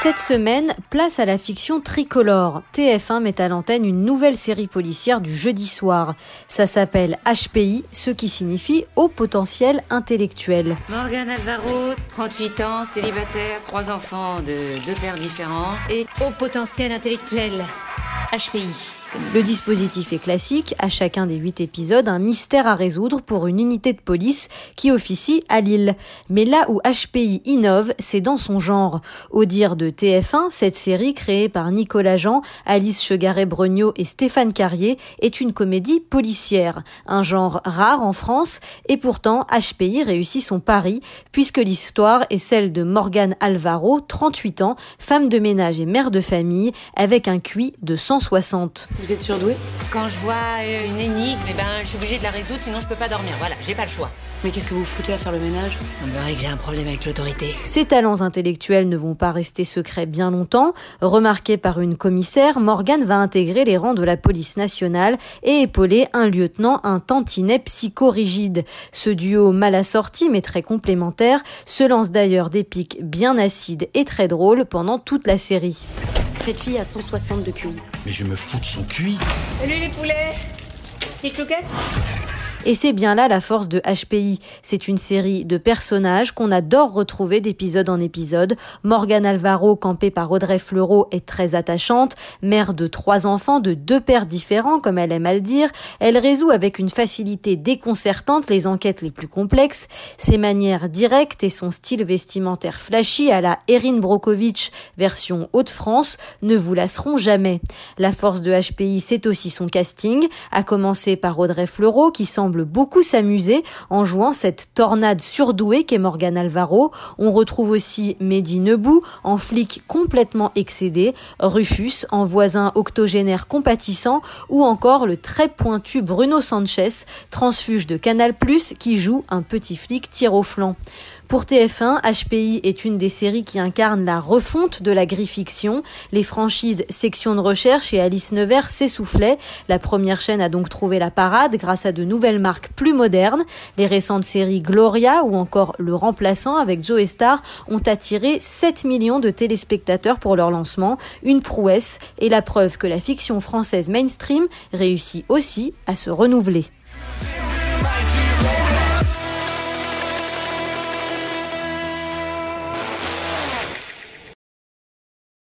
Cette semaine, place à la fiction tricolore. TF1 met à l'antenne une nouvelle série policière du jeudi soir. Ça s'appelle HPI, ce qui signifie haut potentiel intellectuel. Morgan Alvaro, 38 ans, célibataire, trois enfants de deux pères différents et haut potentiel intellectuel. HPI. Le dispositif est classique, à chacun des huit épisodes, un mystère à résoudre pour une unité de police qui officie à Lille. Mais là où HPI innove, c'est dans son genre. Au dire de TF1, cette série créée par Nicolas Jean, Alice Chegaret-Brognaud et Stéphane Carrier est une comédie policière, un genre rare en France, et pourtant HPI réussit son pari, puisque l'histoire est celle de Morgane Alvaro, 38 ans, femme de ménage et mère de famille, avec un QI de 160. Vous êtes surdoué Quand je vois euh, une énigme, eh ben, je suis obligée de la résoudre, sinon je peux pas dormir. Voilà, j'ai pas le choix. Mais qu'est-ce que vous foutez à faire le ménage Il semblerait que j'ai un problème avec l'autorité. Ses talents intellectuels ne vont pas rester secrets bien longtemps. Remarqué par une commissaire, Morgan va intégrer les rangs de la police nationale et épauler un lieutenant, un tantinet psychorigide. Ce duo mal assorti mais très complémentaire se lance d'ailleurs des pics bien acides et très drôles pendant toute la série. Cette fille a 160 de QI. Mais je me fous de son QI. Salut les poulets Petite chouquette et c'est bien là la force de HPI. C'est une série de personnages qu'on adore retrouver d'épisode en épisode. Morgane Alvaro, campée par Audrey Fleurot, est très attachante. Mère de trois enfants de deux pères différents, comme elle aime à le dire, elle résout avec une facilité déconcertante les enquêtes les plus complexes. Ses manières directes et son style vestimentaire flashy à la Erin Brokovich version Haute-France ne vous lasseront jamais. La force de HPI, c'est aussi son casting, à commencer par Audrey Fleurot, qui semble beaucoup s'amuser en jouant cette tornade surdouée qu'est Morgan Alvaro. On retrouve aussi Mehdi Nebou en flic complètement excédé, Rufus en voisin octogénaire compatissant ou encore le très pointu Bruno Sanchez, transfuge de Canal+, qui joue un petit flic tir au flanc. Pour TF1, HPI est une des séries qui incarne la refonte de la grille-fiction. Les franchises Section de recherche et Alice Nevers s'essoufflaient. La première chaîne a donc trouvé la parade grâce à de nouvelles marques plus modernes. Les récentes séries Gloria ou encore Le Remplaçant avec Joe Star ont attiré 7 millions de téléspectateurs pour leur lancement. Une prouesse et la preuve que la fiction française mainstream réussit aussi à se renouveler.